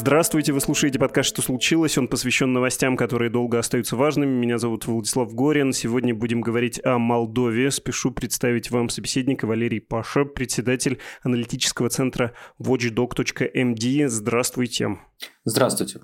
Здравствуйте, вы слушаете подкаст «Что случилось?». Он посвящен новостям, которые долго остаются важными. Меня зовут Владислав Горин. Сегодня будем говорить о Молдове. Спешу представить вам собеседника Валерий Паша, председатель аналитического центра watchdog.md. Здравствуйте. Здравствуйте.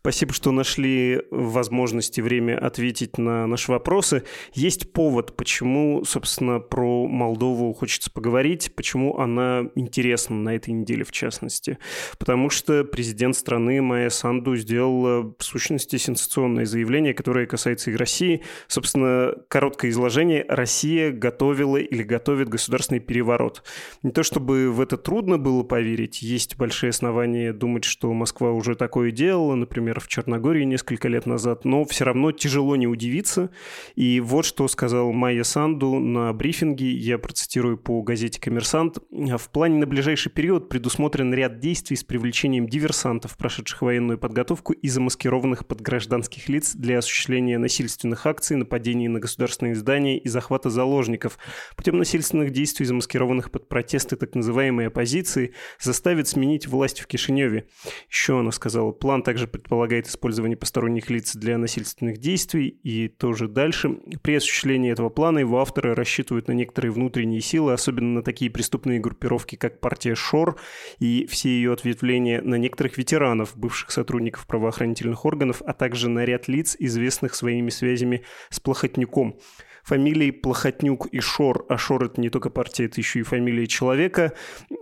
Спасибо, что нашли возможности время ответить на наши вопросы. Есть повод, почему, собственно, про Молдову хочется поговорить, почему она интересна на этой неделе в частности. Потому что президент страны Майя Санду сделала в сущности сенсационное заявление, которое касается и России. Собственно, короткое изложение. Россия готовила или готовит государственный переворот. Не то чтобы в это трудно было поверить, есть большие основания думать, что Москва уже такое делала, например, в Черногории несколько лет назад, но все равно тяжело не удивиться. И вот что сказал Майя Санду на брифинге, я процитирую по газете «Коммерсант». В плане на ближайший период предусмотрен ряд действий с привлечением диверсантов, прошедших военную подготовку и замаскированных под гражданских лиц для осуществления насильственных акций, нападений на государственные здания и захвата заложников. Путем насильственных действий, замаскированных под протесты так называемой оппозиции, заставит сменить власть в Кишиневе. Еще она сказала, план также предполагает использование посторонних лиц для насильственных действий, и тоже дальше. При осуществлении этого плана его авторы рассчитывают на некоторые внутренние силы, особенно на такие преступные группировки, как партия ШОР и все ее ответвления, на некоторых ветеранов, бывших сотрудников правоохранительных органов, а также на ряд лиц, известных своими связями с Плохотнюком фамилии Плохотнюк и Шор, а Шор это не только партия, это еще и фамилия человека.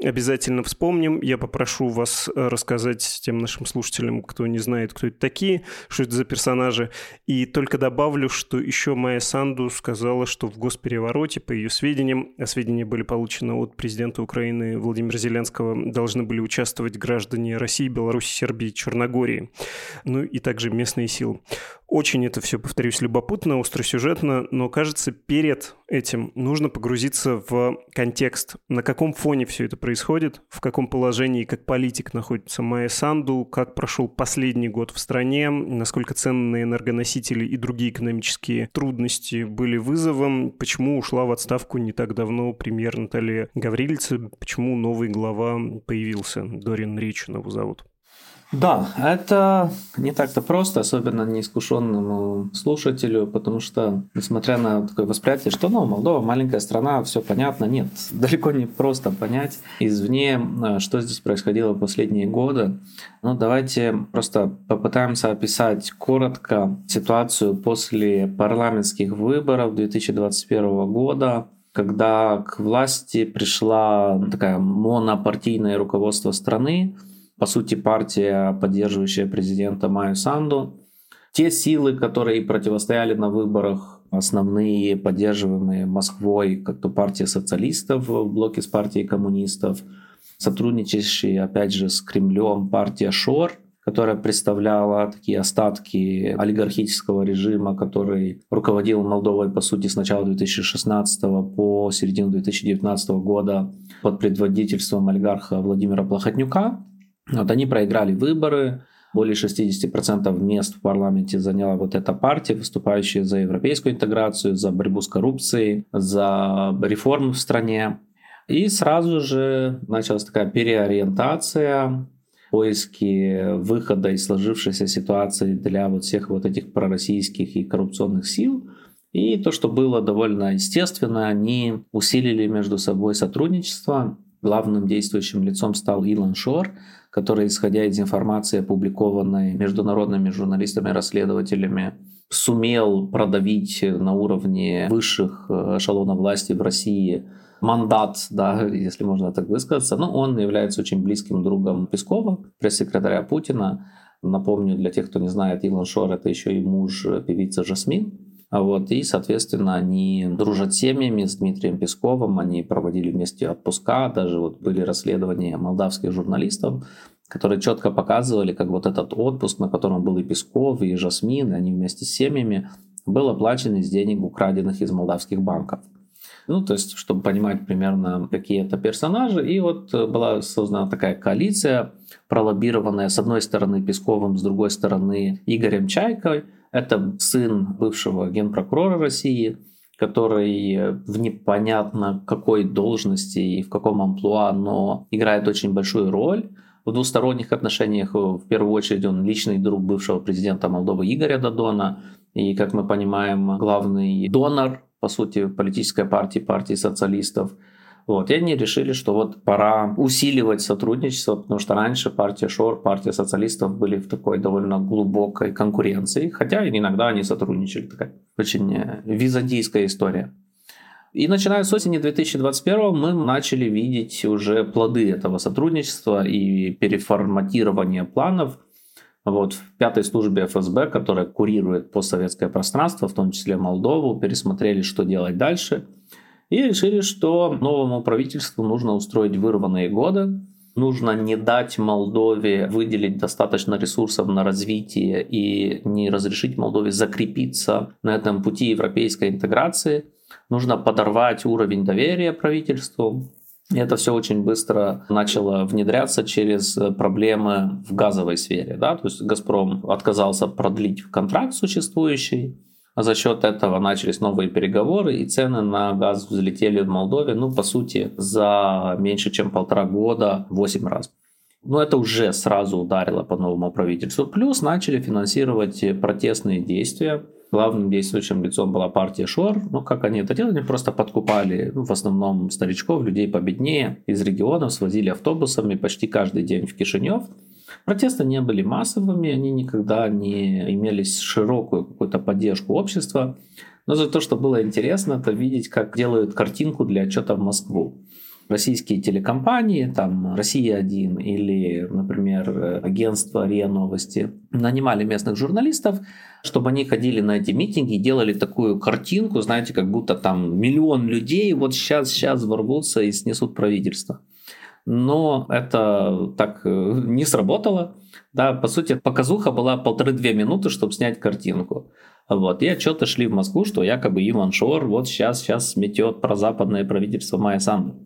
Обязательно вспомним. Я попрошу вас э, рассказать тем нашим слушателям, кто не знает, кто это такие, что это за персонажи. И только добавлю, что еще Майя Санду сказала, что в госперевороте, по ее сведениям, а сведения были получены от президента Украины Владимира Зеленского, должны были участвовать граждане России, Беларуси, Сербии, Черногории, ну и также местные силы. Очень это все, повторюсь, любопытно, остросюжетно, но кажется, перед этим нужно погрузиться в контекст, на каком фоне все это происходит, в каком положении как политик находится Майя Санду, как прошел последний год в стране, насколько ценные энергоносители и другие экономические трудности были вызовом, почему ушла в отставку не так давно премьер Наталья Гаврильца, почему новый глава появился, Дорин Ричин его зовут. Да, это не так-то просто, особенно неискушенному слушателю, потому что, несмотря на такое восприятие, что ну, Молдова маленькая страна, все понятно, нет, далеко не просто понять извне, э, что здесь происходило последние годы. Ну, давайте просто попытаемся описать коротко ситуацию после парламентских выборов 2021 года, когда к власти пришла такая монопартийное руководство страны, по сути, партия, поддерживающая президента Майю Санду. Те силы, которые противостояли на выборах, основные, поддерживаемые Москвой, как то партия социалистов в блоке с партией коммунистов, сотрудничающие, опять же, с Кремлем партия ШОР, которая представляла такие остатки олигархического режима, который руководил Молдовой, по сути, с начала 2016 по середину 2019 года под предводительством олигарха Владимира Плохотнюка. Вот они проиграли выборы, более 60% мест в парламенте заняла вот эта партия, выступающая за европейскую интеграцию, за борьбу с коррупцией, за реформы в стране. И сразу же началась такая переориентация, поиски выхода из сложившейся ситуации для вот всех вот этих пророссийских и коррупционных сил. И то, что было довольно естественно, они усилили между собой сотрудничество. Главным действующим лицом стал Илон Шор, который, исходя из информации, опубликованной международными журналистами-расследователями, сумел продавить на уровне высших э, эшелонов власти в России мандат, да, если можно так высказаться. Но он является очень близким другом Пескова, пресс-секретаря Путина. Напомню, для тех, кто не знает, Илон Шор — это еще и муж певицы Жасмин. Вот, и, соответственно, они дружат семьями с Дмитрием Песковым, они проводили вместе отпуска, даже вот были расследования молдавских журналистов, которые четко показывали, как вот этот отпуск, на котором был и Песков, и Жасмин, и они вместе с семьями, был оплачен из денег, украденных из молдавских банков. Ну, то есть, чтобы понимать примерно, какие это персонажи. И вот была создана такая коалиция, пролоббированная с одной стороны Песковым, с другой стороны Игорем Чайкой – это сын бывшего генпрокурора России, который в непонятно какой должности и в каком амплуа, но играет очень большую роль в двусторонних отношениях. В первую очередь он личный друг бывшего президента Молдовы Игоря Додона. И, как мы понимаем, главный донор, по сути, политической партии, партии социалистов – вот, и они решили, что вот пора усиливать сотрудничество, потому что раньше партия Шор, партия социалистов были в такой довольно глубокой конкуренции, хотя иногда они сотрудничали, такая очень э, византийская история. И начиная с осени 2021 мы начали видеть уже плоды этого сотрудничества и переформатирования планов. Вот в пятой службе ФСБ, которая курирует постсоветское пространство, в том числе Молдову, пересмотрели, что делать дальше – и решили, что новому правительству нужно устроить вырванные годы, нужно не дать Молдове выделить достаточно ресурсов на развитие и не разрешить Молдове закрепиться на этом пути европейской интеграции. Нужно подорвать уровень доверия правительству. И это все очень быстро начало внедряться через проблемы в газовой сфере. Да? То есть «Газпром» отказался продлить контракт существующий, за счет этого начались новые переговоры, и цены на газ взлетели в Молдове, ну, по сути, за меньше чем полтора года 8 раз. Но это уже сразу ударило по новому правительству. Плюс начали финансировать протестные действия. Главным действующим лицом была партия Шор. Ну, как они это делали? Они просто подкупали, ну, в основном старичков, людей победнее из регионов, свозили автобусами почти каждый день в Кишинев. Протесты не были массовыми, они никогда не имели широкую какую-то поддержку общества. Но за то, что было интересно, это видеть, как делают картинку для отчета в Москву. Российские телекомпании, там Россия-1 или, например, агентство РИА Новости, нанимали местных журналистов, чтобы они ходили на эти митинги и делали такую картинку, знаете, как будто там миллион людей вот сейчас, сейчас ворвутся и снесут правительство но это так э, не сработало. Да, по сути, показуха была полторы-две минуты, чтобы снять картинку. Вот. И отчеты шли в Москву, что якобы Иван Шор вот сейчас, сейчас сметет прозападное правительство Майя Санду.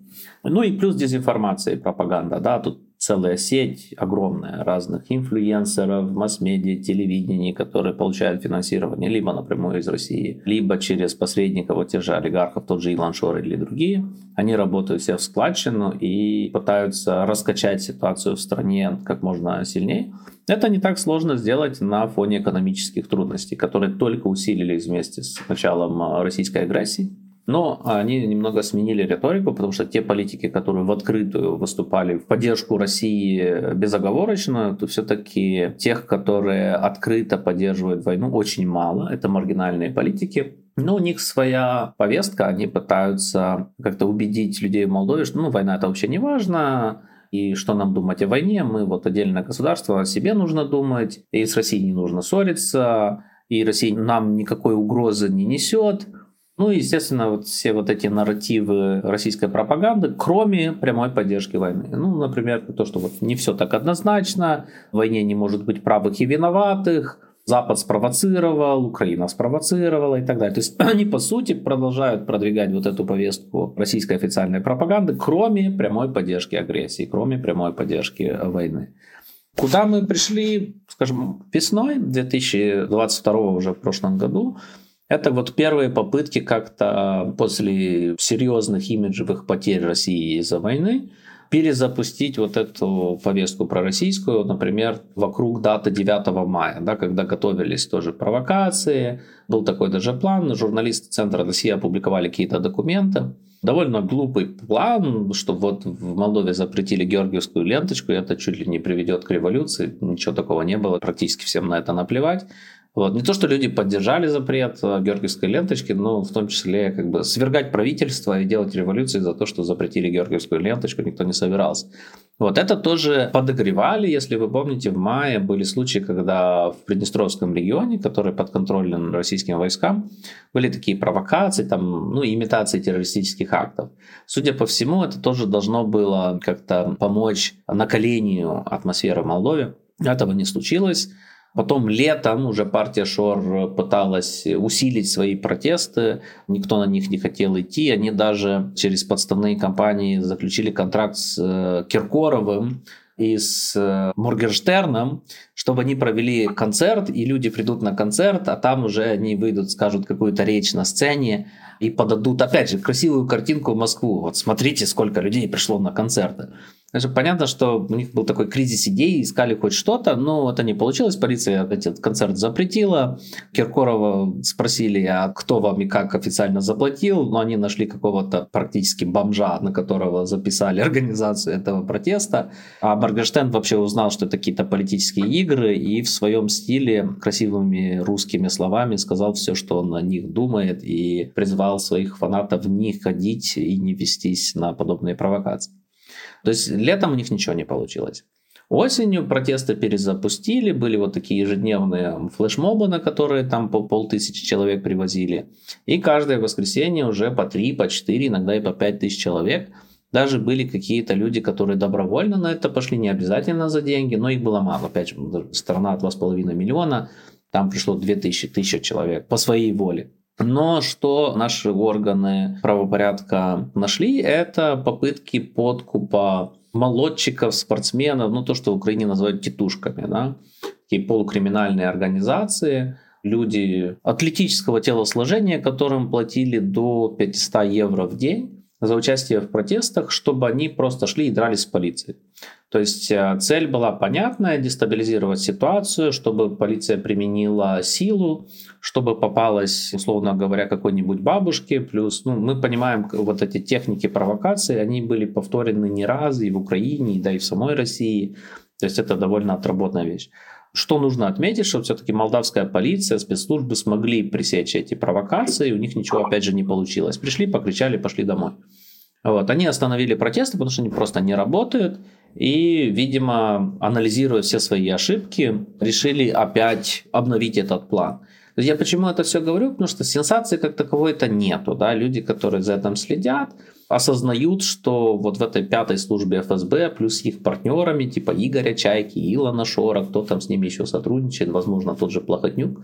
Ну и плюс дезинформация и пропаганда. Да, тут целая сеть огромная разных инфлюенсеров, масс-медиа, телевидений, которые получают финансирование либо напрямую из России, либо через посредников, вот тех же олигархов, тот же Илон Шор или другие. Они работают все в складчину и пытаются раскачать ситуацию в стране как можно сильнее. Это не так сложно сделать на фоне экономических трудностей, которые только усилились вместе с началом российской агрессии. Но они немного сменили риторику, потому что те политики, которые в открытую выступали в поддержку России безоговорочно, то все-таки тех, которые открыто поддерживают войну, очень мало. Это маргинальные политики. Но у них своя повестка, они пытаются как-то убедить людей в Молдове, что ну, война это вообще не важно, и что нам думать о войне, мы вот отдельное государство, о себе нужно думать, и с Россией не нужно ссориться, и Россия нам никакой угрозы не несет. Ну и, естественно, вот все вот эти нарративы российской пропаганды, кроме прямой поддержки войны. Ну, например, то, что вот не все так однозначно, в войне не может быть правых и виноватых, Запад спровоцировал, Украина спровоцировала и так далее. То есть они, по сути, продолжают продвигать вот эту повестку российской официальной пропаганды, кроме прямой поддержки агрессии, кроме прямой поддержки войны. Куда мы пришли, скажем, весной 2022 уже в прошлом году, это вот первые попытки как-то после серьезных имиджевых потерь России из-за войны перезапустить вот эту повестку пророссийскую, например, вокруг даты 9 мая, да, когда готовились тоже провокации, был такой даже план, журналисты Центра России опубликовали какие-то документы, довольно глупый план, что вот в Молдове запретили георгиевскую ленточку, и это чуть ли не приведет к революции, ничего такого не было, практически всем на это наплевать. Вот. Не то, что люди поддержали запрет э, георгиевской ленточки, но в том числе как бы свергать правительство и делать революции за то, что запретили георгиевскую ленточку, никто не собирался. Вот это тоже подогревали, если вы помните, в мае были случаи, когда в Приднестровском регионе, который подконтролен российским войскам, были такие провокации, там, ну, имитации террористических актов. Судя по всему, это тоже должно было как-то помочь накалению атмосферы в Молдове. Этого не случилось. Потом летом уже партия Шор пыталась усилить свои протесты, никто на них не хотел идти, они даже через подставные компании заключили контракт с э, Киркоровым, и с э, Моргенштерном, чтобы они провели концерт, и люди придут на концерт, а там уже они выйдут, скажут какую-то речь на сцене и подадут, опять же, красивую картинку в Москву. Вот смотрите, сколько людей пришло на концерты. Даже понятно, что у них был такой кризис идей, искали хоть что-то, но это не получилось. Полиция этот концерт запретила. Киркорова спросили, а кто вам и как официально заплатил, но они нашли какого-то практически бомжа, на которого записали организацию этого протеста. А Моргенштерн вообще узнал, что это какие-то политические игры, и в своем стиле красивыми русскими словами сказал все, что он о них думает, и призвал своих фанатов не ходить и не вестись на подобные провокации. То есть летом у них ничего не получилось. Осенью протесты перезапустили, были вот такие ежедневные флешмобы, на которые там по полтысячи человек привозили. И каждое воскресенье уже по три, по четыре, иногда и по пять тысяч человек. Даже были какие-то люди, которые добровольно на это пошли, не обязательно за деньги, но их было мало. Опять же, страна от 2,5 миллиона, там пришло 2000 тысяч человек по своей воле. Но что наши органы правопорядка нашли, это попытки подкупа молодчиков, спортсменов, ну то, что в Украине называют титушками, да, такие полукриминальные организации, люди атлетического телосложения, которым платили до 500 евро в день за участие в протестах, чтобы они просто шли и дрались с полицией. То есть э, цель была понятная, дестабилизировать ситуацию, чтобы полиция применила силу, чтобы попалась, условно говоря, какой-нибудь бабушке. Плюс, ну, мы понимаем, вот эти техники провокации, они были повторены не раз и в Украине, да и в самой России. То есть это довольно отработанная вещь. Что нужно отметить, что все-таки молдавская полиция, спецслужбы смогли пресечь эти провокации, у них ничего опять же не получилось. Пришли, покричали, пошли домой. Вот. Они остановили протесты, потому что они просто не работают. И, видимо, анализируя все свои ошибки, решили опять обновить этот план. Я почему это все говорю? Потому что сенсации как таковой-то нету. Да? Люди, которые за этим следят, осознают, что вот в этой пятой службе ФСБ плюс их партнерами, типа Игоря Чайки, Илона Шора, кто там с ними еще сотрудничает, возможно, тот же Плохотнюк,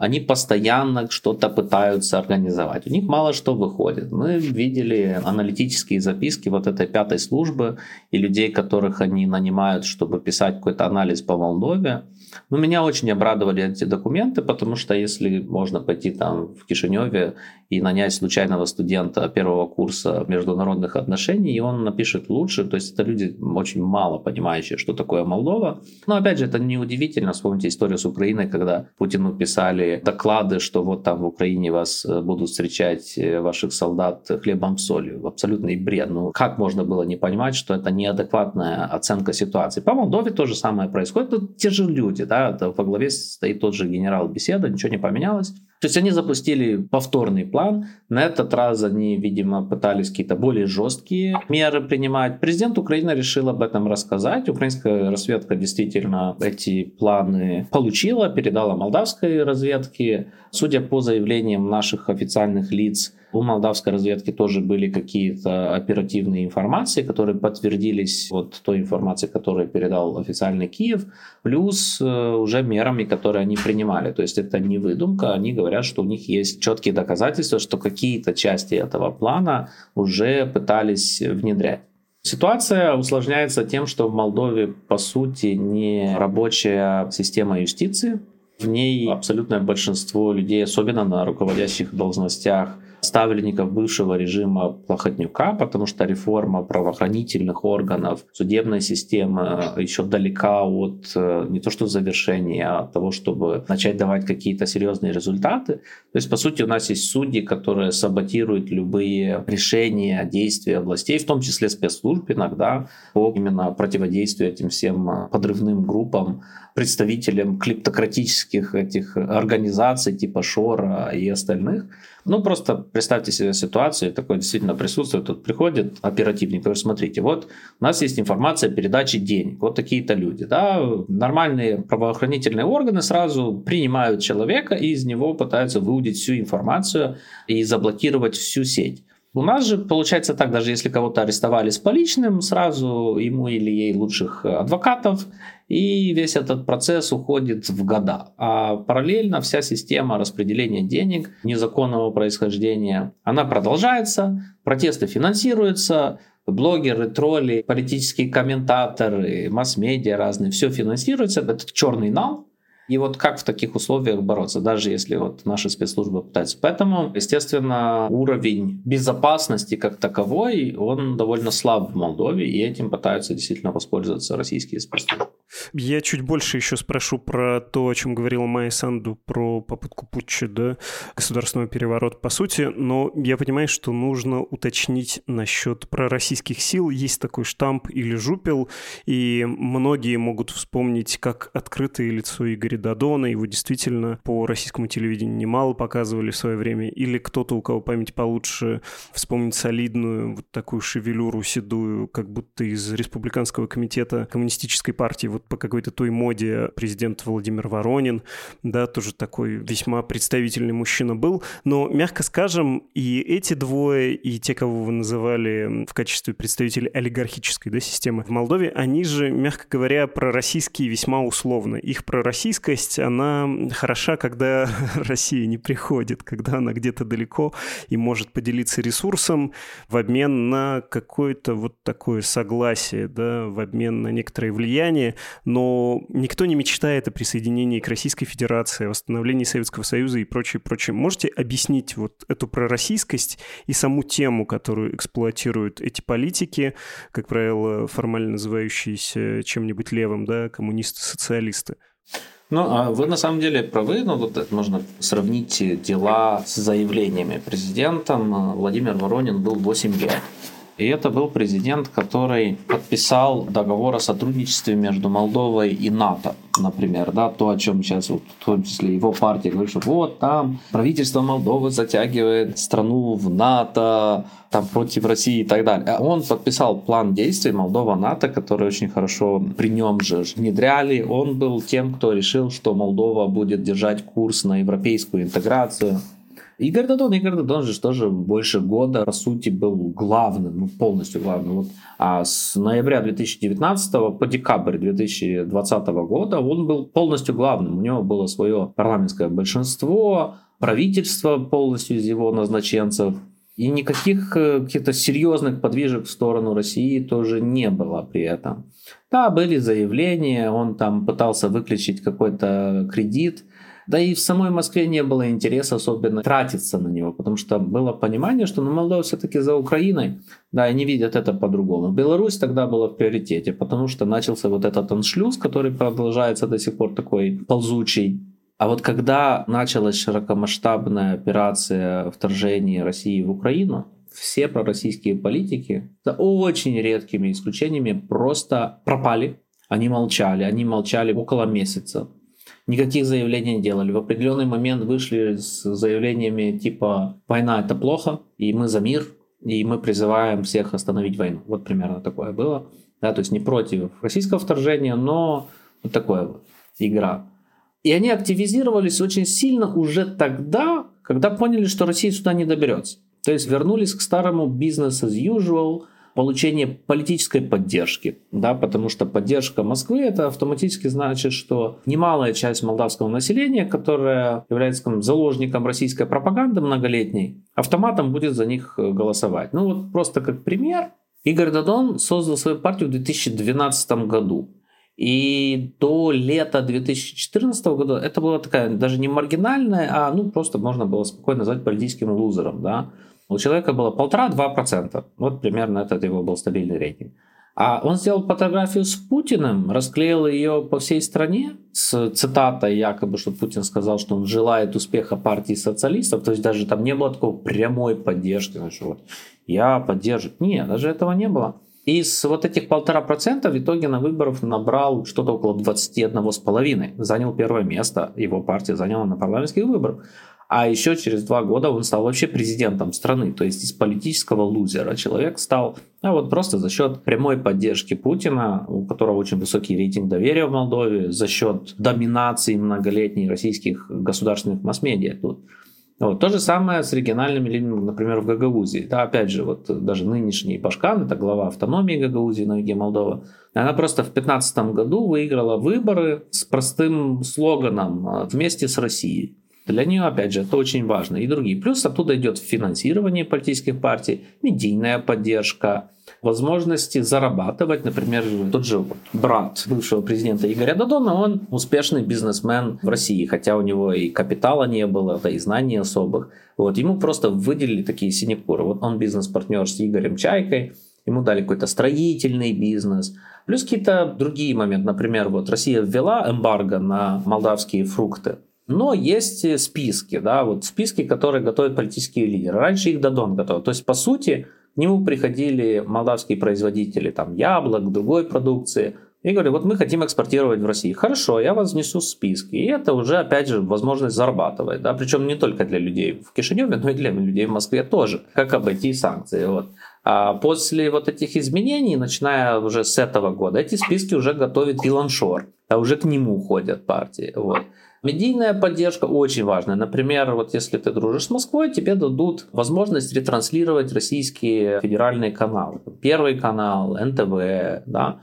они постоянно что-то пытаются организовать. У них мало что выходит. Мы видели аналитические записки вот этой пятой службы и людей, которых они нанимают, чтобы писать какой-то анализ по Молдове. Но меня очень обрадовали эти документы, потому что если можно пойти там в Кишиневе и нанять случайного студента первого курса международных отношений, и он напишет лучше, то есть это люди очень мало понимающие, что такое Молдова. Но опять же, это не удивительно, вспомните историю с Украиной, когда Путину писали доклады, что вот там в Украине вас э, будут встречать э, ваших солдат хлебом солью. Абсолютный бред. Ну, как можно было не понимать, что это неадекватная оценка ситуации? По Молдове то же самое происходит. Тут те же люди, да, во главе стоит тот же генерал Беседа, ничего не поменялось. То есть они запустили повторный план. На этот раз они, видимо, пытались какие-то более жесткие меры принимать. Президент Украины решил об этом рассказать. Украинская разведка действительно эти планы получила, передала молдавской разведке. Судя по заявлениям наших официальных лиц, у молдавской разведки тоже были какие-то оперативные информации, которые подтвердились вот той информацией, которую передал официальный Киев, плюс э, уже мерами, которые они принимали. То есть это не выдумка, они говорят, что у них есть четкие доказательства, что какие-то части этого плана уже пытались внедрять. Ситуация усложняется тем, что в Молдове, по сути, не рабочая система юстиции. В ней абсолютное большинство людей, особенно на руководящих должностях, ставленников бывшего режима Плохотнюка, потому что реформа правоохранительных органов, судебная система еще далека от э, не то что завершения, а от того, чтобы начать давать какие-то серьезные результаты. То есть, по сути, у нас есть судьи, которые саботируют любые решения, действия властей, в том числе спецслужб иногда, по именно противодействию этим всем э, подрывным группам, представителям клептократических этих организаций типа Шора и остальных. Ну, просто представьте себе ситуацию, такое действительно присутствует. Тут приходит оперативник, говорит, смотрите, вот у нас есть информация о передаче денег, вот такие-то люди. Да? Нормальные правоохранительные органы сразу принимают человека и из него пытаются выудить всю информацию и заблокировать всю сеть. У нас же получается так, даже если кого-то арестовали с поличным, сразу ему или ей лучших адвокатов, и весь этот процесс уходит в года. А параллельно вся система распределения денег незаконного происхождения, она продолжается, протесты финансируются, блогеры, тролли, политические комментаторы, масс-медиа разные, все финансируется, это черный нал, И вот как в таких условиях бороться, даже если вот наши спецслужбы пытаются. Поэтому, естественно, уровень безопасности как таковой, он довольно слаб в Молдове, и этим пытаются действительно воспользоваться российские спецслужбы. Я чуть больше еще спрошу про то, о чем говорила Майя Санду, про попытку путча, да, государственного переворота, по сути, но я понимаю, что нужно уточнить насчет пророссийских сил. Есть такой штамп или жупел, и многие могут вспомнить как открытое лицо Игоря Дадона, его действительно по российскому телевидению немало показывали в свое время, или кто-то, у кого память получше, вспомнить солидную вот такую шевелюру седую, как будто из Республиканского комитета коммунистической партии, вот по какой-то той моде президент Владимир Воронин, да, тоже такой весьма представительный мужчина был, но, мягко скажем, и эти двое, и те, кого вы называли в качестве представителей олигархической да, системы в Молдове, они же, мягко говоря, пророссийские весьма условно. Их пророссийскость, она хороша, когда Россия не приходит, когда она где-то далеко и может поделиться ресурсом в обмен на какое-то вот такое согласие, да, в обмен на некоторое влияние, но никто не мечтает о присоединении к Российской Федерации, о восстановлении Советского Союза и прочее, прочее. Можете объяснить вот эту пророссийскость и саму тему, которую эксплуатируют эти политики, как правило, формально называющиеся чем-нибудь левым, да, коммунисты, социалисты? Ну, а вы на самом деле правы, но вот можно сравнить дела с заявлениями. Президентом Владимир Воронин был 8 лет. И это был президент, который подписал договор о сотрудничестве между Молдовой и НАТО, например, да, то, о чем сейчас, вот, в том числе его партия говорит, что вот там правительство Молдовы затягивает страну в НАТО, там против России и так далее. А он подписал план действий Молдова-НАТО, который очень хорошо при нем же внедряли. Он был тем, кто решил, что Молдова будет держать курс на европейскую интеграцию. Игорь Дадон, Игорь Дадон же тоже больше года, по сути, был главным, ну, полностью главным. Вот. А с ноября 2019 по декабрь 2020 года он был полностью главным. У него было свое парламентское большинство, правительство полностью из его назначенцев. И никаких э, каких-то серьезных подвижек в сторону России тоже не было при этом. Да, были заявления, он там пытался выключить какой-то кредит, да и в самой Москве не было интереса особенно тратиться на него, потому что было понимание, что ну, Молдова все-таки за Украиной, да, они видят это по-другому. Беларусь тогда была в приоритете, потому что начался вот этот аншлюз, который продолжается до сих пор такой ползучий. А вот когда началась широкомасштабная операция вторжения России в Украину, все пророссийские политики, за очень редкими исключениями, просто пропали. Они молчали, они молчали около месяца никаких заявлений не делали. В определенный момент вышли с заявлениями типа «война это плохо, и мы за мир, и мы призываем всех остановить войну». Вот примерно такое было. Да, то есть не против российского вторжения, но вот такое вот игра. И они активизировались очень сильно уже тогда, когда поняли, что Россия сюда не доберется. То есть вернулись к старому бизнес as usual – получение политической поддержки, да, потому что поддержка Москвы это автоматически значит, что немалая часть молдавского населения, которая является там, заложником российской пропаганды многолетней, автоматом будет за них э, голосовать. Ну вот просто как пример, Игорь Дадон создал свою партию в 2012 году. И до лета 2014 года это была такая даже не маргинальная, а ну просто можно было спокойно назвать политическим лузером. Да? У человека было полтора-два процента. Вот примерно этот его был стабильный рейтинг. А он сделал фотографию с Путиным, расклеил ее по всей стране с цитатой якобы, что Путин сказал, что он желает успеха партии социалистов. То есть даже там не было такой прямой поддержки. Ну, что вот я поддерживаю. Нет, даже этого не было. И с вот этих полтора процента в итоге на выборах набрал что-то около 21,5. Занял первое место. Его партия заняла на парламентских выборах. А еще через два года он стал вообще президентом страны. То есть из политического лузера человек стал а вот просто за счет прямой поддержки Путина, у которого очень высокий рейтинг доверия в Молдове, за счет доминации многолетней российских государственных масс-медиа тут. Вот. То же самое с региональными линиями, например, в Гагаузии. Да, опять же, вот даже нынешний Башкан, это глава автономии Гагаузии на юге Молдовы, она просто в 2015 году выиграла выборы с простым слоганом «Вместе с Россией». Для нее, опять же, это очень важно. И другие. Плюс оттуда идет финансирование политических партий, медийная поддержка, возможности зарабатывать. Например, тот же брат бывшего президента Игоря Дадона, он успешный бизнесмен в России, хотя у него и капитала не было, да и знаний особых. Вот, ему просто выделили такие синекуры. Вот он бизнес-партнер с Игорем Чайкой, ему дали какой-то строительный бизнес, плюс какие-то другие моменты. Например, вот Россия ввела эмбарго на молдавские фрукты. Но есть списки, да, вот списки, которые готовят политические лидеры. Раньше их Дадон готовил. То есть, по сути, к нему приходили молдавские производители там, яблок, другой продукции, и говорили, вот мы хотим экспортировать в Россию. Хорошо, я вас внесу в списки. И это уже, опять же, возможность зарабатывать. Да? Причем не только для людей в Кишиневе, но и для людей в Москве тоже. Как обойти санкции. Вот. А после вот этих изменений, начиная уже с этого года, эти списки уже готовит Илон Шор. А уже к нему ходят партии. Вот. Медийная поддержка очень важная. Например, вот если ты дружишь с Москвой, тебе дадут возможность ретранслировать российские федеральные каналы. Первый канал, НТВ, да.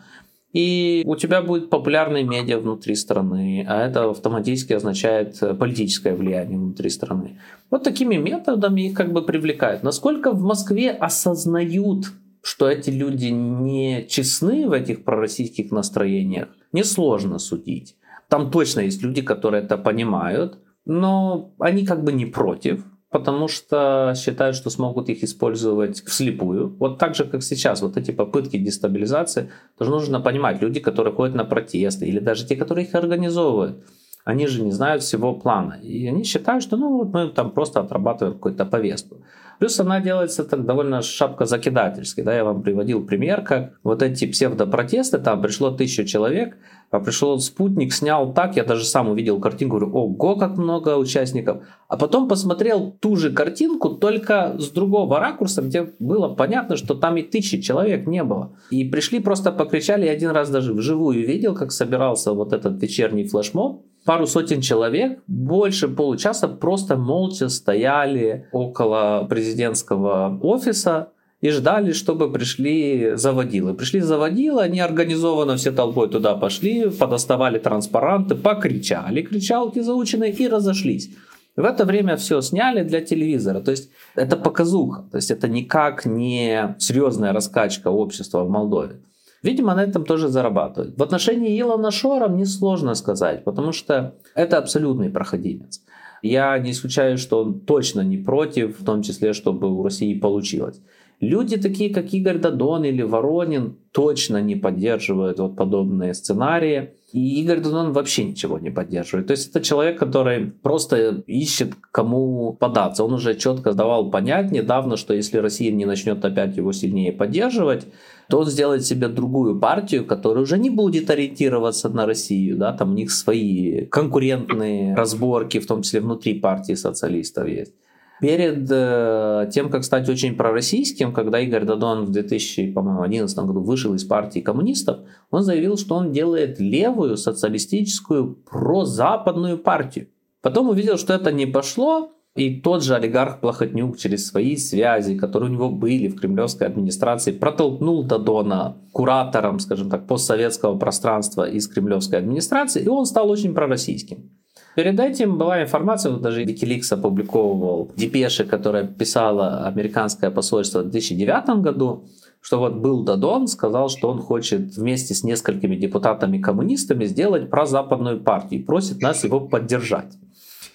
И у тебя будет популярные медиа внутри страны, а это автоматически означает политическое влияние внутри страны. Вот такими методами их как бы привлекают. Насколько в Москве осознают, что эти люди не честны в этих пророссийских настроениях, несложно судить. Там точно есть люди, которые это понимают, но они как бы не против, потому что считают, что смогут их использовать вслепую. Вот так же, как сейчас, вот эти попытки дестабилизации, тоже нужно понимать, люди, которые ходят на протесты, или даже те, которые их организовывают, они же не знают всего плана. И они считают, что ну вот мы там просто отрабатываем какую-то повестку. Плюс она делается так довольно шапка закидательски. Да, я вам приводил пример, как вот эти псевдопротесты, там пришло тысяча человек, а пришел спутник, снял так, я даже сам увидел картинку, говорю, ого, как много участников. А потом посмотрел ту же картинку, только с другого ракурса, где было понятно, что там и тысячи человек не было. И пришли, просто покричали, я один раз даже вживую видел, как собирался вот этот вечерний флешмоб пару сотен человек больше получаса просто молча стояли около президентского офиса и ждали, чтобы пришли заводилы. Пришли заводилы, они организованно все толпой туда пошли, подоставали транспаранты, покричали, кричалки заученные и разошлись. В это время все сняли для телевизора. То есть это показуха. То есть это никак не серьезная раскачка общества в Молдове. Видимо, на этом тоже зарабатывают. В отношении Илона Шора мне сложно сказать, потому что это абсолютный проходимец. Я не исключаю, что он точно не против, в том числе, чтобы у России получилось. Люди такие, как Игорь Дадон или Воронин, точно не поддерживают вот подобные сценарии. И Игорь Дадон вообще ничего не поддерживает. То есть это человек, который просто ищет, кому податься. Он уже четко давал понять недавно, что если Россия не начнет опять его сильнее поддерживать, то он сделает себе другую партию, которая уже не будет ориентироваться на Россию. Да? Там у них свои конкурентные разборки, в том числе внутри партии социалистов есть. Перед э, тем, как стать очень пророссийским, когда Игорь Дадон в 2011 году вышел из партии коммунистов, он заявил, что он делает левую социалистическую прозападную партию. Потом увидел, что это не пошло, и тот же олигарх Плохотнюк через свои связи, которые у него были в кремлевской администрации, протолкнул Дадона куратором, скажем так, постсоветского пространства из кремлевской администрации, и он стал очень пророссийским. Перед этим была информация, вот даже Wikileaks опубликовывал депеши, которые писало американское посольство в 2009 году, что вот был Дадон, сказал, что он хочет вместе с несколькими депутатами-коммунистами сделать прозападную партию и просит нас его поддержать.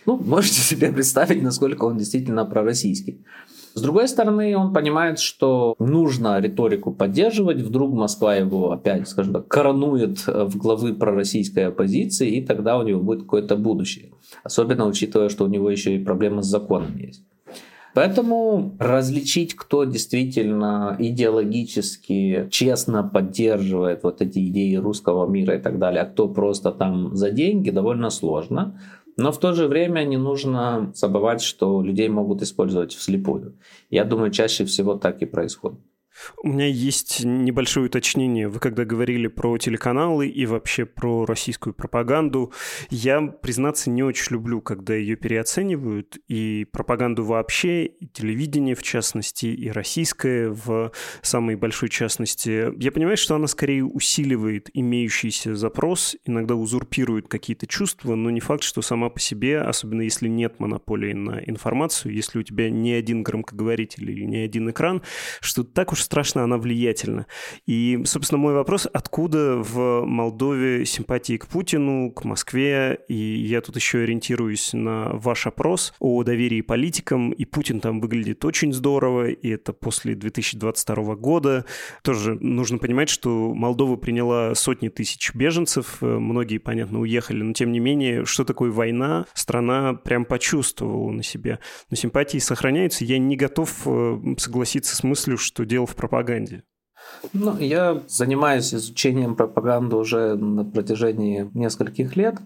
Ну, можете себе представить, насколько он действительно пророссийский. С другой стороны, он понимает, что нужно риторику поддерживать, вдруг Москва его опять, скажем так, коронует э, в главы пророссийской оппозиции, и тогда у него будет какое-то будущее. Особенно учитывая, что у него еще и проблемы с законом есть. Поэтому различить, кто действительно идеологически честно поддерживает вот эти идеи русского мира и так далее, а кто просто там за деньги, довольно сложно. Но в то же время не нужно забывать, что людей могут использовать вслепую. Я думаю, чаще всего так и происходит. У меня есть небольшое уточнение. Вы когда говорили про телеканалы и вообще про российскую пропаганду, я, признаться, не очень люблю, когда ее переоценивают, и пропаганду вообще, и телевидение в частности, и российское в самой большой частности. Я понимаю, что она скорее усиливает имеющийся запрос, иногда узурпирует какие-то чувства, но не факт, что сама по себе, особенно если нет монополии на информацию, если у тебя не один громкоговоритель или не один экран, что так уж что страшно, она влиятельна. И, собственно, мой вопрос, откуда в Молдове симпатии к Путину, к Москве, и я тут еще ориентируюсь на ваш опрос о доверии политикам, и Путин там выглядит очень здорово, и это после 2022 года. Тоже нужно понимать, что Молдова приняла сотни тысяч беженцев, многие, понятно, уехали, но тем не менее, что такое война, страна прям почувствовала на себе. Но симпатии сохраняются, я не готов э, согласиться с мыслью, что дело в пропаганде. Ну, я занимаюсь изучением пропаганды уже на протяжении нескольких лет.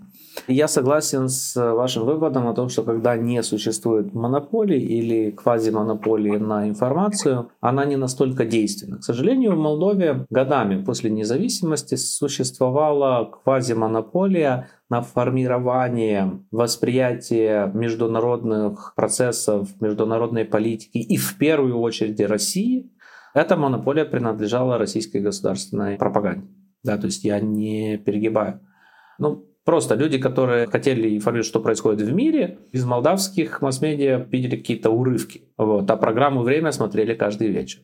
Я согласен с вашим выводом о том, что когда не существует монополии или квазимонополии на информацию, она не настолько действенна. К сожалению, в Молдове годами после независимости существовала квазимонополия на формирование восприятия международных процессов, международной политики и в первую очередь России эта монополия принадлежала российской государственной пропаганде. Да, то есть я не перегибаю. Ну, просто люди, которые хотели информировать, что происходит в мире, из молдавских масс-медиа видели какие-то урывки. Вот, а программу «Время» смотрели каждый вечер.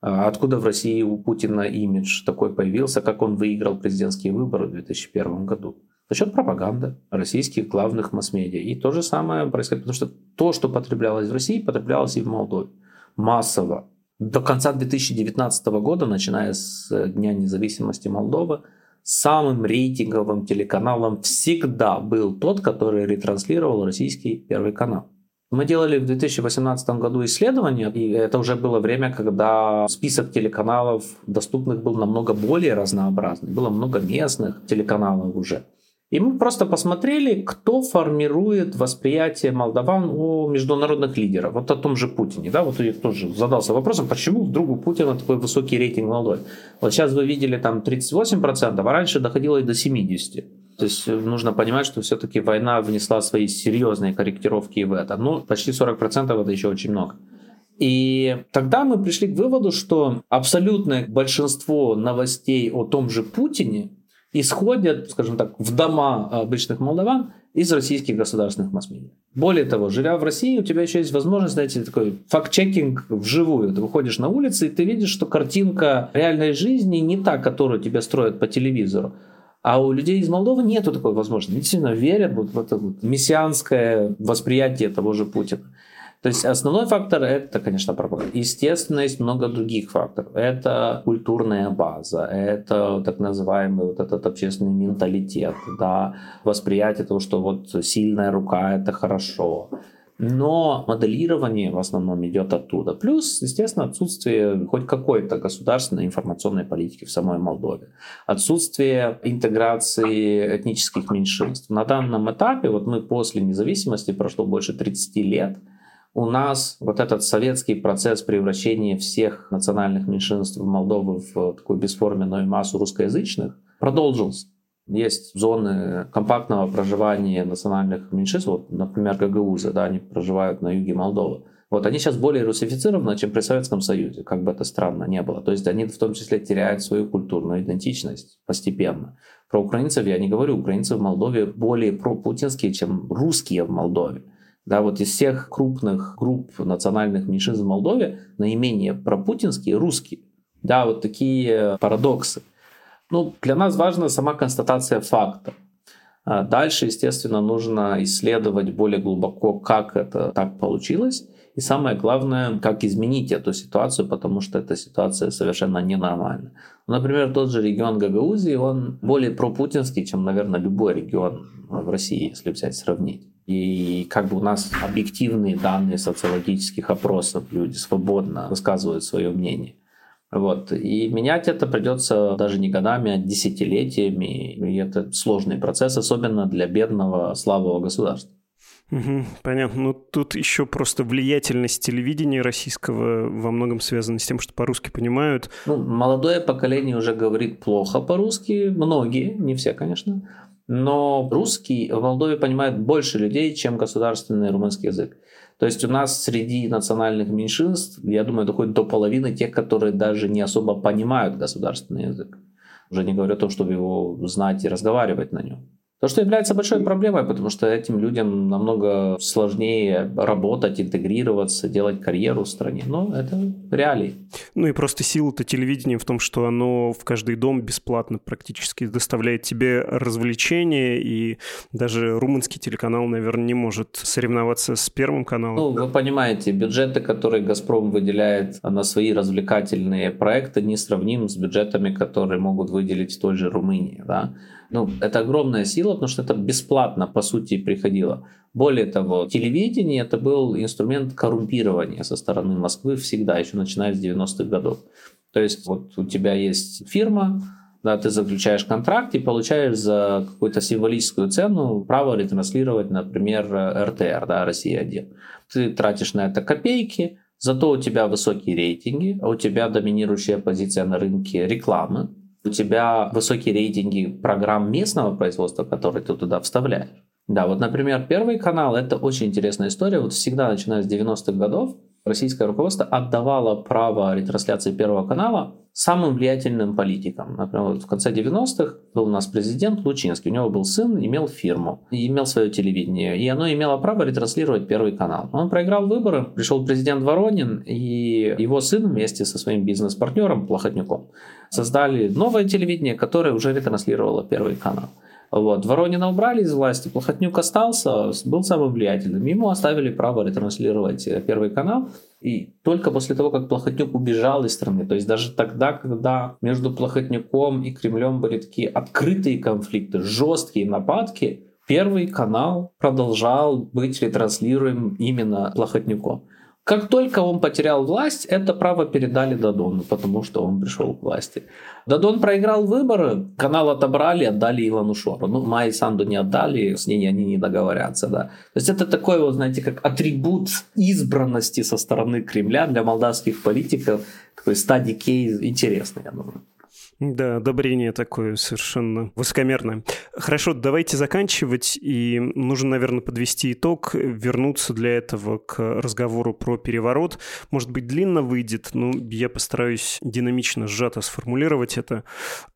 А откуда в России у Путина имидж такой появился, как он выиграл президентские выборы в 2001 году? За счет пропаганды российских главных масс-медиа. И то же самое происходит, потому что то, что потреблялось в России, потреблялось и в Молдове. Массово. До конца 2019 года, начиная с э, Дня независимости Молдовы, самым рейтинговым телеканалом всегда был тот, который ретранслировал российский Первый канал. Мы делали в 2018 году исследование, и это уже было время, когда список телеканалов доступных был намного более разнообразный. Было много местных телеканалов уже. И мы просто посмотрели, кто формирует восприятие молдаван о международных лидерах. Вот о том же Путине. Да? Вот я тоже задался вопросом, почему вдруг у Путина такой высокий рейтинг в Молдове. Вот сейчас вы видели там 38%, а раньше доходило и до 70%. То есть э, нужно понимать, что все-таки война внесла свои серьезные корректировки в это. Ну, почти 40% это еще очень много. И тогда мы пришли к выводу, что абсолютное большинство новостей о том же Путине исходят, скажем так, в дома обычных молдаван из российских государственных масс-медиа. Более того, живя в России, у тебя еще есть возможность, знаете, такой факт-чекинг вживую. Ты выходишь на улицы, и ты видишь, что картинка реальной жизни не та, которую тебе строят по телевизору. А у людей из Молдовы нету такой возможности. Они действительно верят вот в это вот мессианское восприятие того же Путина. То есть основной фактор это, конечно, пропаганда. Естественно, есть много других факторов. Это культурная база, это так называемый вот этот общественный менталитет, да, восприятие того, что вот сильная рука это хорошо. Но моделирование в основном идет оттуда. Плюс, естественно, отсутствие хоть какой-то государственной информационной политики в самой Молдове. Отсутствие интеграции этнических меньшинств. На данном этапе, вот мы после независимости, прошло больше 30 лет, у нас вот этот советский процесс превращения всех национальных меньшинств в Молдову в такую бесформенную массу русскоязычных продолжился. Есть зоны компактного проживания национальных меньшинств, вот, например, гагаузы, да, они проживают на юге Молдовы. Вот они сейчас более русифицированы, чем при Советском Союзе, как бы это странно не было. То есть они в том числе теряют свою культурную идентичность постепенно. Про украинцев я не говорю. Украинцы в Молдове более пропутинские, чем русские в Молдове. Да, вот из всех крупных групп национальных меньшинств в Молдове наименее пропутинские русские. Да, вот такие парадоксы. Ну, для нас важна сама констатация факта. А дальше, естественно, нужно исследовать более глубоко, как это так получилось. И самое главное, как изменить эту ситуацию, потому что эта ситуация совершенно ненормальна. Например, тот же регион Гагаузии, он более пропутинский, чем, наверное, любой регион в России, если взять сравнить. И как бы у нас объективные данные социологических опросов, люди свободно высказывают свое мнение. Вот. И менять это придется даже не годами, а десятилетиями. И это сложный процесс, особенно для бедного, слабого государства. Угу, понятно. Ну, тут еще просто влиятельность телевидения российского во многом связана с тем, что по-русски понимают. Ну, молодое поколение уже говорит плохо по-русски. Многие, не все, конечно. Но русский в Молдове понимает больше людей, чем государственный румынский язык. То есть у нас среди национальных меньшинств, я думаю, доходит до половины тех, которые даже не особо понимают государственный язык. Уже не говоря о том, чтобы его знать и разговаривать на нем. То, что является большой проблемой, потому что этим людям намного сложнее работать, интегрироваться, делать карьеру в стране. Но это реалии. Ну и просто сила-то телевидения в том, что оно в каждый дом бесплатно практически доставляет тебе развлечения, и даже румынский телеканал, наверное, не может соревноваться с Первым каналом. Ну, вы понимаете, бюджеты, которые «Газпром» выделяет на свои развлекательные проекты, не сравним с бюджетами, которые могут выделить в той же Румынии. Да? Ну, это огромная сила, потому что это бесплатно, по сути, приходило. Более того, телевидение это был инструмент коррумпирования со стороны Москвы всегда, еще начиная с 90-х годов. То есть вот у тебя есть фирма, да, ты заключаешь контракт и получаешь за какую-то символическую цену право ретранслировать, например, РТР, да, Россия-1. Ты тратишь на это копейки, зато у тебя высокие рейтинги, а у тебя доминирующая позиция на рынке рекламы, у тебя высокие рейтинги программ местного производства, которые ты туда вставляешь. Да, вот, например, Первый канал – это очень интересная история. Вот всегда, начиная с 90-х годов, российское руководство отдавало право ретрансляции Первого канала самым влиятельным политикам. Например, вот в конце 90-х был у нас президент Лучинский, у него был сын, имел фирму, имел свое телевидение, и оно имело право ретранслировать Первый канал. Он проиграл выборы, пришел президент Воронин, и его сын вместе со своим бизнес-партнером Плохотнюком создали новое телевидение, которое уже ретранслировало Первый канал. Вот. Воронина убрали из власти, Плохотнюк остался, был самым влиятельным. Ему оставили право ретранслировать э, Первый канал. И только после того, как Плохотнюк убежал из страны, то есть даже тогда, когда между Плохотнюком и Кремлем были такие открытые конфликты, жесткие нападки, Первый канал продолжал быть ретранслируем именно Плохотнюком. Как только он потерял власть, это право передали Дадону, потому что он пришел к власти. Дадон проиграл выборы, канал отобрали, отдали Ивану Шору. Ну, Майи Санду не отдали, с ней они не договорятся, да. То есть это такой, вот, знаете, как атрибут избранности со стороны Кремля для молдавских политиков, такой стадий кейс интересный, я думаю. Да, одобрение такое совершенно высокомерное. Хорошо, давайте заканчивать, и нужно, наверное, подвести итог, вернуться для этого к разговору про переворот. Может быть, длинно выйдет, но я постараюсь динамично, сжато сформулировать это.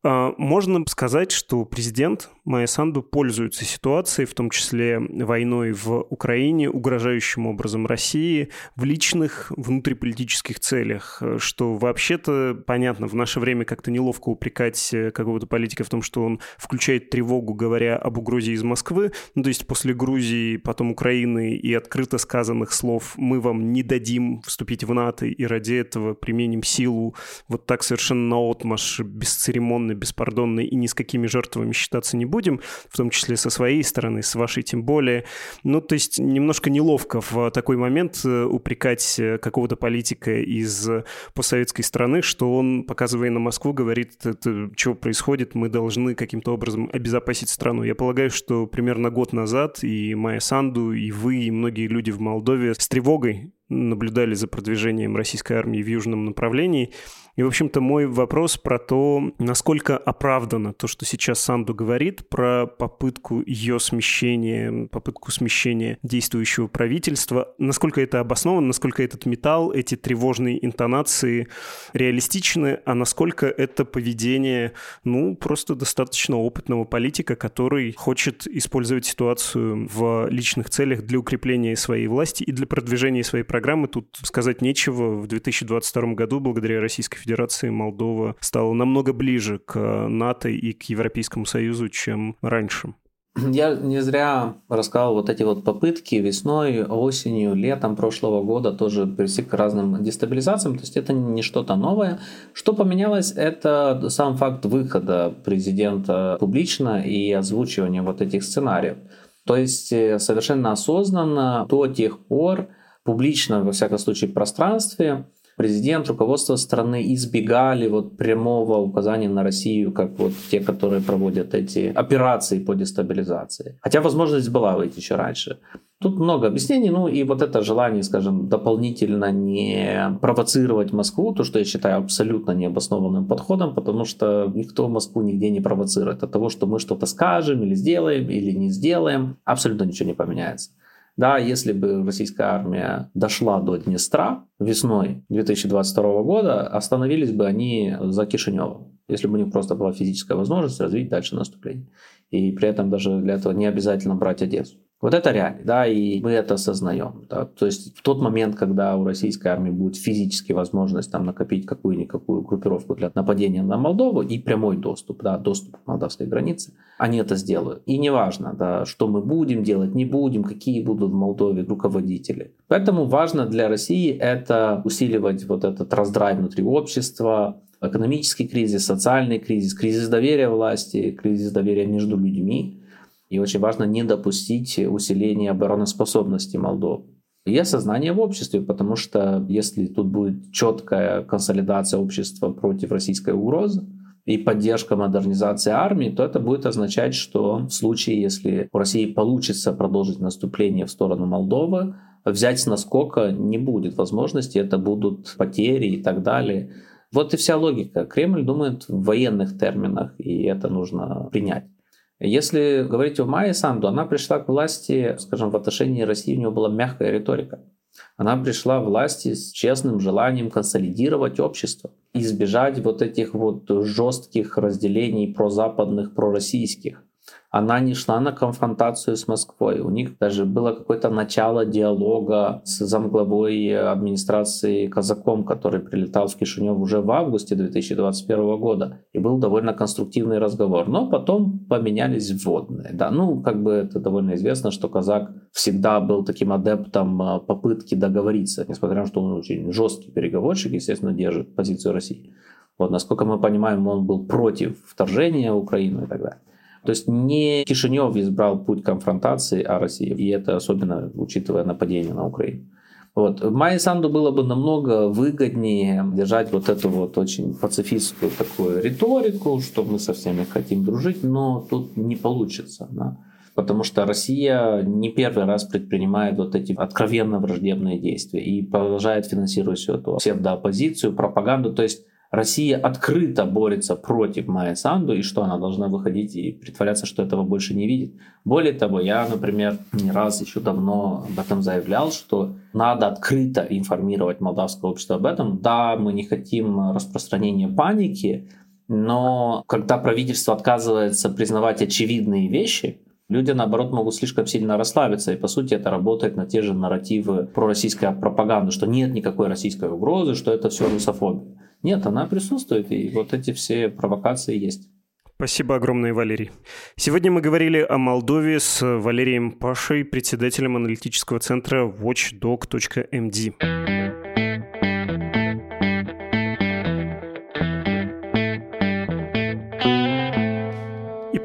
А, можно сказать, что президент Майя Санду пользуется ситуацией, в том числе войной в Украине, угрожающим образом России, в личных внутриполитических целях, что вообще-то, понятно, в наше время как-то неловко упрекать э, какого-то политика в том, что он включает тревогу, говоря об угрозе из Москвы. Ну, то есть после Грузии, потом Украины и открыто сказанных слов «мы вам не дадим вступить в НАТО и ради этого применим силу», вот так совершенно наотмашь, бесцеремонно, беспардонно и ни с какими жертвами считаться не будем, в том числе со своей стороны, с вашей тем более. Ну, то есть немножко неловко в такой момент э, упрекать э, какого-то политика из постсоветской страны, что он, показывая на Москву, говорит, это, что происходит, мы должны каким-то образом обезопасить страну. Я полагаю, что примерно год назад и Майя Санду, и вы, и многие люди в Молдове с тревогой наблюдали за продвижением российской армии в южном направлении. И, в общем-то, мой вопрос про то, насколько оправдано то, что сейчас Санду говорит, про попытку ее смещения, попытку смещения действующего правительства, насколько это обосновано, насколько этот металл, эти тревожные интонации реалистичны, а насколько это поведение, ну, просто достаточно опытного политика, который хочет использовать ситуацию в личных целях для укрепления своей власти и для продвижения своей программы. Тут сказать нечего. В 2022 году, благодаря Российской Федерации Молдова стала намного ближе к НАТО и к Европейскому Союзу, чем раньше. Я не зря рассказал вот эти вот попытки весной, осенью, летом прошлого года тоже привести к разным дестабилизациям. То есть это не что-то новое. Что поменялось, это сам факт выхода президента публично и озвучивания вот этих сценариев. То есть э, совершенно осознанно до тех пор публично, во всяком случае, в пространстве президент, руководство страны избегали вот прямого указания на Россию, как вот те, которые проводят эти операции по дестабилизации. Хотя возможность была выйти еще раньше. Тут много объяснений, ну и вот это желание, скажем, дополнительно не провоцировать Москву, то, что я считаю абсолютно необоснованным подходом, потому что никто Москву нигде не провоцирует. От того, что мы что-то скажем или сделаем, или не сделаем, абсолютно ничего не поменяется. Да, если бы российская армия дошла до Днестра весной 2022 года, остановились бы они за Кишиневым. если бы у них просто была физическая возможность развить дальше наступление. И при этом даже для этого не обязательно брать Одессу. Вот это реально, да, и мы это осознаем. Да. То есть в тот момент, когда у российской армии будет физически возможность там накопить какую-никакую группировку для нападения на Молдову и прямой доступ, да, доступ к молдавской границе, они это сделают. И неважно, да, что мы будем делать, не будем, какие будут в Молдове руководители. Поэтому важно для России это усиливать вот этот раздрай внутри общества, экономический кризис, социальный кризис, кризис доверия власти, кризис доверия между людьми, и очень важно не допустить усиления обороноспособности Молдовы. И осознание в обществе, потому что если тут будет четкая консолидация общества против российской угрозы и поддержка модернизации армии, то это будет означать, что в случае, если у России получится продолжить наступление в сторону Молдовы, взять с наскока не будет возможности, это будут потери и так далее. Вот и вся логика. Кремль думает в военных терминах, и это нужно принять. Если говорить о Майе Санду, она пришла к власти, скажем, в отношении России у нее была мягкая риторика. Она пришла к власти с честным желанием консолидировать общество, избежать вот этих вот жестких разделений прозападных, пророссийских она не шла на конфронтацию с Москвой. У них даже было какое-то начало диалога с замглавой администрации Казаком, который прилетал в Кишинев уже в августе 2021 года. И был довольно конструктивный разговор. Но потом поменялись вводные. Да, ну, как бы это довольно известно, что Казак всегда был таким адептом а, попытки договориться, несмотря на то, что он очень жесткий переговорщик, естественно, держит позицию России. Вот, насколько мы понимаем, он был против вторжения в Украину и так далее. То есть не Кишинев избрал путь конфронтации, а Россия. И это особенно учитывая нападение на Украину. Вот. Майе Санду было бы намного выгоднее держать вот эту вот очень пацифистскую такую риторику, что мы со всеми хотим дружить, но тут не получится. Да? Потому что Россия не первый раз предпринимает вот эти откровенно враждебные действия и продолжает финансировать всю эту псевдооппозицию, пропаганду. То есть Россия открыто борется против Майя Санду, и что она должна выходить и притворяться, что этого больше не видит. Более того, я, например, не раз еще давно об этом заявлял, что надо открыто информировать молдавское общество об этом. Да, мы не хотим распространения паники, но когда правительство отказывается признавать очевидные вещи, люди, наоборот, могут слишком сильно расслабиться. И, по сути, это работает на те же нарративы пророссийской пропаганды, что нет никакой российской угрозы, что это все русофобия. Нет, она присутствует, и вот эти все провокации есть. Спасибо огромное, Валерий. Сегодня мы говорили о Молдове с Валерием Пашей, председателем аналитического центра watchdog.md.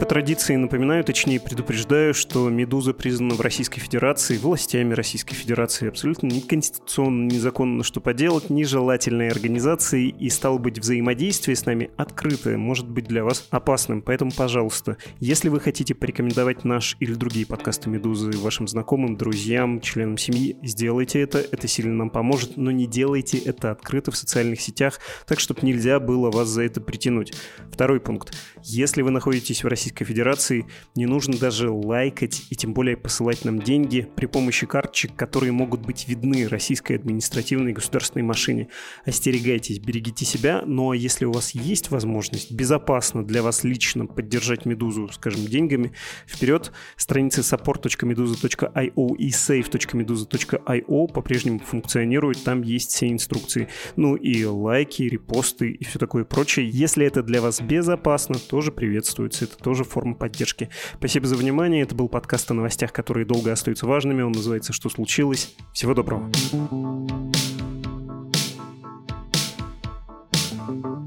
традиции напоминаю, точнее предупреждаю, что «Медуза» признана в Российской Федерации, властями Российской Федерации абсолютно неконституционно, незаконно, что поделать, нежелательной организацией, и, стало быть, взаимодействие с нами открытое может быть для вас опасным. Поэтому, пожалуйста, если вы хотите порекомендовать наш или другие подкасты «Медузы» вашим знакомым, друзьям, членам семьи, сделайте это, это сильно нам поможет, но не делайте это открыто в социальных сетях, так, чтобы нельзя было вас за это притянуть. Второй пункт. Если вы находитесь в Российской Федерации, не нужно даже лайкать и тем более посылать нам деньги при помощи карточек, которые могут быть видны российской административной государственной машине. Остерегайтесь, берегите себя, но ну, а если у вас есть возможность безопасно для вас лично поддержать Медузу, скажем, деньгами, вперед, страницы support.meduza.io и save.meduza.io по-прежнему функционируют, там есть все инструкции. Ну и лайки, репосты и все такое прочее. Если это для вас безопасно, то тоже приветствуется. Это тоже форма поддержки. Спасибо за внимание. Это был подкаст о новостях, которые долго остаются важными. Он называется «Что случилось?». Всего доброго. thank you